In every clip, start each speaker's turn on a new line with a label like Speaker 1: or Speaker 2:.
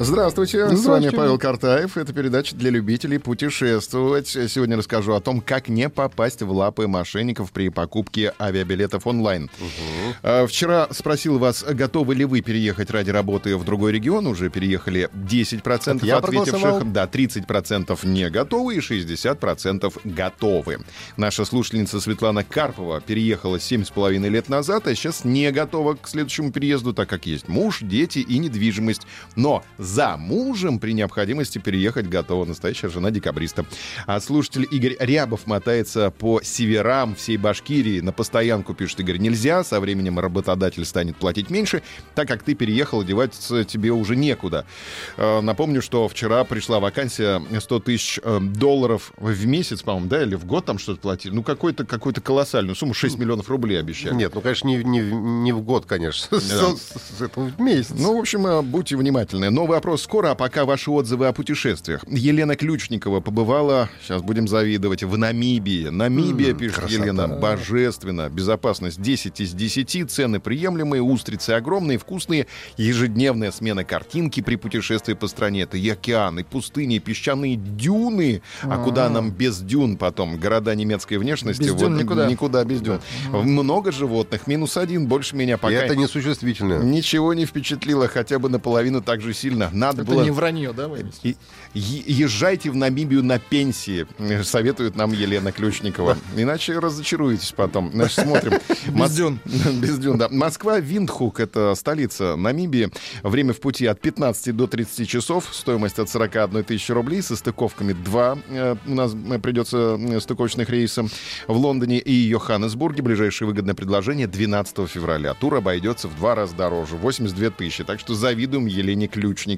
Speaker 1: Здравствуйте. С
Speaker 2: Здравствуйте.
Speaker 1: вами Павел Картаев. Это передача для любителей путешествовать. Сегодня расскажу о том, как не попасть в лапы мошенников при покупке авиабилетов онлайн. А, Вчера спросил вас, готовы ли вы переехать ради работы в другой регион. Уже переехали 10%
Speaker 2: Это я
Speaker 1: ответивших. Да, 30% не готовы и 60% готовы. Наша слушательница Светлана Карпова переехала 7,5 лет назад, а сейчас не готова к следующему переезду, так как есть муж, дети и недвижимость. Но за мужем при необходимости переехать готова настоящая жена декабриста. А слушатель Игорь Рябов мотается по северам всей Башкирии. На постоянку, пишет Игорь, нельзя. Со временем работодатель станет платить меньше, так как ты переехал, деваться тебе уже некуда. Э, Напомню, что вчера пришла вакансия 100 тысяч э, долларов в месяц, по-моему, да, или в год там что-то платили. Ну, какой-то, какую-то колоссальную сумму, 6 миллионов рублей обещали.
Speaker 2: Нет, ну, конечно, не, не, не в год, конечно. С, с- с этого в месяц.
Speaker 1: Ну, в общем, э, будьте внимательны. Новый опрос скоро, а пока ваши отзывы о путешествиях. Елена Ключникова побывала, сейчас будем завидовать, в Намибии. Намибия,
Speaker 2: М,
Speaker 1: пишет
Speaker 2: красота.
Speaker 1: Елена, божественно. Безопасность 10 из 10, цены приемлемые, устрицы огромные, вкусные. Ежедневная смена картинки при путешествии по стране. Это и океаны, пустыни, и песчаные дюны. А куда нам без дюн потом? Города немецкой внешности.
Speaker 3: Без дюн никуда.
Speaker 1: Никуда без дюн. Много животных, минус один, больше меня
Speaker 2: И
Speaker 1: пока...
Speaker 2: это несуществительное.
Speaker 1: Ничего не впечатлило, хотя бы наполовину так же сильно. Надо
Speaker 3: Это
Speaker 1: было...
Speaker 3: не вранье, да,
Speaker 1: е- Езжайте в Намибию на пенсии, э, советует нам Елена Ключникова. Иначе разочаруетесь потом. Значит, смотрим. Мос-
Speaker 3: дюн.
Speaker 1: Без дюн, да. Москва, Виндхук, это столица Намибии. Время в пути от 15 до 30 часов. Стоимость от 41 тысячи рублей. Со стыковками 2 у нас э, придется э, стыковочных рейсов. В Лондоне и Йоханнесбурге ближайшее выгодное предложение 12 февраля. Тур обойдется в два раза дороже. 82 тысячи. Так что завидуем Елене Ключниковой.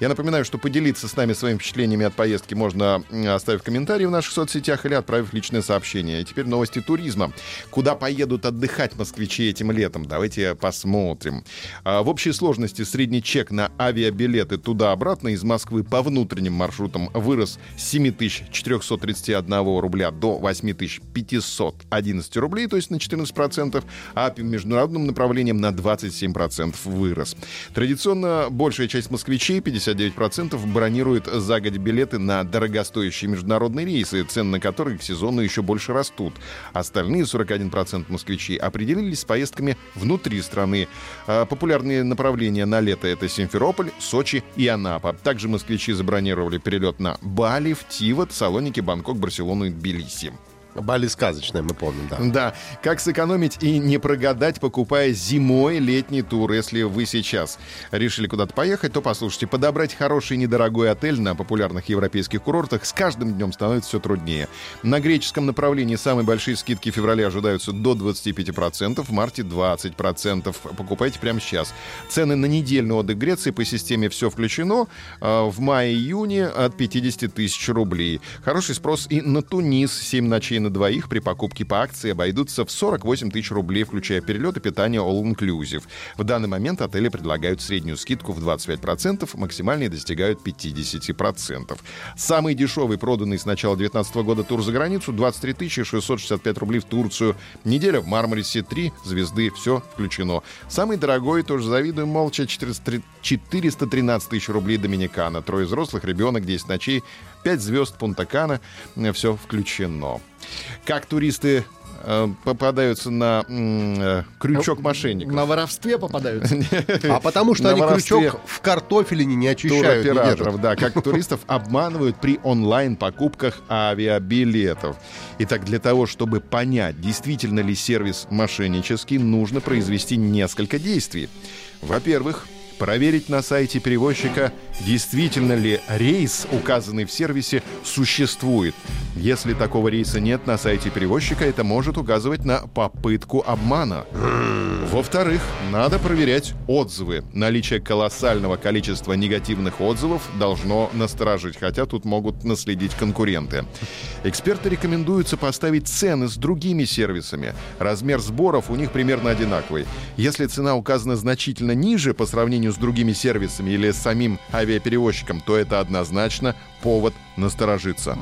Speaker 1: Я напоминаю, что поделиться с нами своими впечатлениями от поездки можно, оставив комментарий в наших соцсетях или отправив личное сообщение. И теперь новости туризма. Куда поедут отдыхать москвичи этим летом? Давайте посмотрим. А, В общей сложности средний чек на авиабилеты туда-обратно из Москвы по внутренним маршрутам вырос с 7431 рубля до 8511 рублей, то есть на 14%, а по международным направлениям на 27% вырос. Традиционно большая часть москвичей, 59%, бронирует за год билеты на дорогостоящие международные рейсы, цены на которые к сезону еще больше растут. Остальные 41% москвичей определились с поездками внутри страны. А, Популярные направления на лето — это Симферополь, Сочи и Анапа. Также москвичи забронировали перелет на Бали, в Тивот, Салоники, Бангкок, Барселону и Тбилиси.
Speaker 2: Бали сказочная, мы помним, да.
Speaker 1: Да, как сэкономить и не прогадать, покупая зимой летний тур. Если вы сейчас решили куда-то поехать, то послушайте, подобрать хороший недорогой отель на популярных европейских курортах с каждым днем становится все труднее. На греческом направлении самые большие скидки в феврале ожидаются до 25%, в марте 20%. Покупайте прямо сейчас. Цены на недельный отдых Греции по системе «Все включено» э, в мае-июне от 50 тысяч рублей. Хороший спрос и на Тунис. 7 ночей на двоих при покупке по акции обойдутся в 48 тысяч рублей, включая перелет и питание all-inclusive. В данный момент отели предлагают среднюю скидку в 25%, максимальные достигают 50%. Самый дешевый, проданный с начала 2019 года тур за границу, 23 665 рублей в Турцию. Неделя в Мармарисе, 3 звезды, все включено. Самый дорогой, тоже завидуем молча, 403 413 тысяч рублей Доминикана. Трое взрослых, ребенок, 10 ночей, 5 звезд Пунта-Кана, все включено. Как туристы э, попадаются на м, э, крючок мошенников?
Speaker 3: На воровстве попадаются.
Speaker 2: А потому что они крючок в картофелине не очищают,
Speaker 1: туроператоров, да, как туристов обманывают при онлайн-покупках авиабилетов. Итак, для того, чтобы понять, действительно ли сервис мошеннический, нужно произвести несколько действий. Во-первых, проверить на сайте перевозчика, действительно ли рейс, указанный в сервисе, существует. Если такого рейса нет на сайте перевозчика, это может указывать на попытку обмана. Во-вторых, надо проверять отзывы. Наличие колоссального количества негативных отзывов должно насторожить, хотя тут могут наследить конкуренты. Эксперты рекомендуют сопоставить цены с другими сервисами. Размер сборов у них примерно одинаковый. Если цена указана значительно ниже по сравнению сравнению с другими сервисами или с самим авиаперевозчиком, то это однозначно повод насторожиться.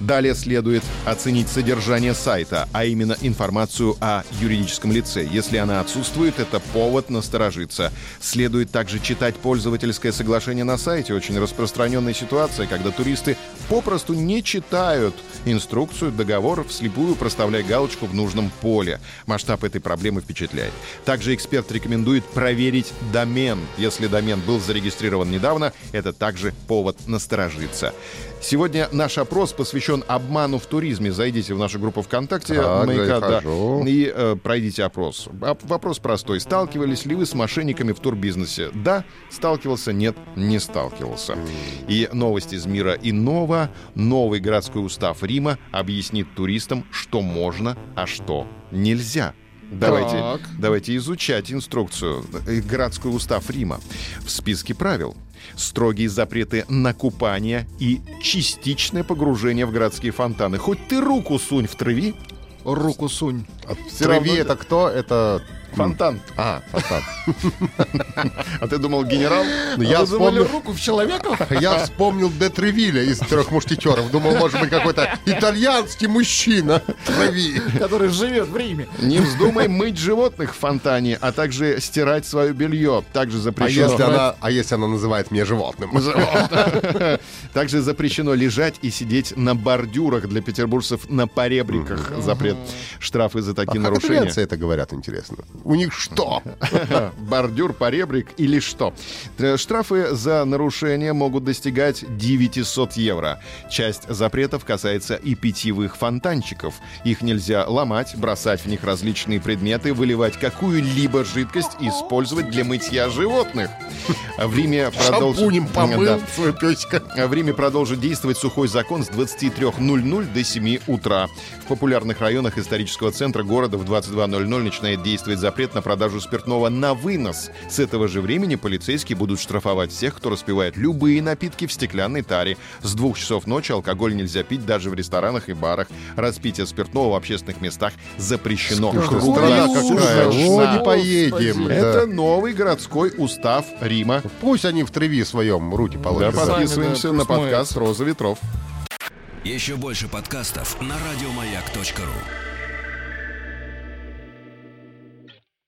Speaker 1: Далее следует оценить содержание сайта, а именно информацию о юридическом лице. Если она отсутствует, это повод насторожиться. Следует также читать пользовательское соглашение на сайте. Очень распространенная ситуация, когда туристы попросту не читают инструкцию, договор, вслепую проставляя галочку в нужном поле. Масштаб этой проблемы впечатляет. Также эксперт рекомендует проверить домен. Если домен был зарегистрирован недавно, это также повод насторожиться. Сегодня наш опрос посвящен обману в туризме. Зайдите в нашу группу ВКонтакте
Speaker 2: Так,
Speaker 1: «Маяка», да, и э, пройдите опрос. Вопрос простой. Сталкивались ли вы с мошенниками в турбизнесе? Да, сталкивался, нет, не сталкивался. И новость из мира иного. Новый городской устав Рима объяснит туристам, что можно, а что нельзя. Давайте,
Speaker 3: Так.
Speaker 1: давайте изучать инструкцию. э, Городской устав Рима. В списке правил строгие запреты на купание и частичное погружение в городские фонтаны. Хоть ты руку сунь в трави,
Speaker 3: Руку сунь.
Speaker 2: В
Speaker 1: Всё
Speaker 2: траве
Speaker 1: равно-
Speaker 2: это кто? Это...
Speaker 1: фонтан.
Speaker 2: А, фонтан.
Speaker 1: А ты думал, генерал?
Speaker 2: Ну, Я вспомнил...
Speaker 3: руку в человека?
Speaker 2: Я вспомнил Де Тревиля из «Трех мушкетеров». Думал, может быть, какой-то итальянский мужчина
Speaker 3: который живет в Риме.
Speaker 1: Не вздумай мыть животных в фонтане, а также стирать свое белье. Также
Speaker 2: А
Speaker 1: запрещено...
Speaker 2: если, она, а если она называет меня животным?
Speaker 1: Также запрещено лежать и сидеть на бордюрах для петербуржцев на поребриках. Запрет. Штрафы за
Speaker 2: А
Speaker 1: такие
Speaker 2: как
Speaker 1: нарушения.
Speaker 2: это говорят, интересно? У них что?
Speaker 1: Бордюр, поребрик или что? Э, Штрафы за нарушение могут достигать 900 евро. Часть запретов касается и питьевых фонтанчиков. Их нельзя ломать, бросать в них различные предметы, выливать какую-либо жидкость, использовать для мытья животных. В Риме продолжит...
Speaker 2: Помыл
Speaker 1: Да.
Speaker 2: песика.
Speaker 1: В Риме продолжит действовать сухой закон с 23.00 до 7 утра. В популярных районах исторического центра города в 22.00 начинает действовать запрет на продажу спиртного на вынос. С этого же времени полицейские будут штрафовать всех, кто распивает любые напитки в стеклянной таре. С двух часов ночи алкоголь нельзя пить даже в ресторанах и барах. Распитие спиртного в общественных местах запрещено.
Speaker 2: Страна какая. О, не поедем.
Speaker 3: Господи.
Speaker 2: Да.
Speaker 1: Это новый городской устав Рима.
Speaker 2: Пусть они в траве своем руки
Speaker 1: Да,
Speaker 2: положат.
Speaker 3: Сами,
Speaker 1: подписываемся
Speaker 3: да,
Speaker 1: на подкаст «Роза ветров».
Speaker 4: Еще больше подкастов на радиомаяк.ру.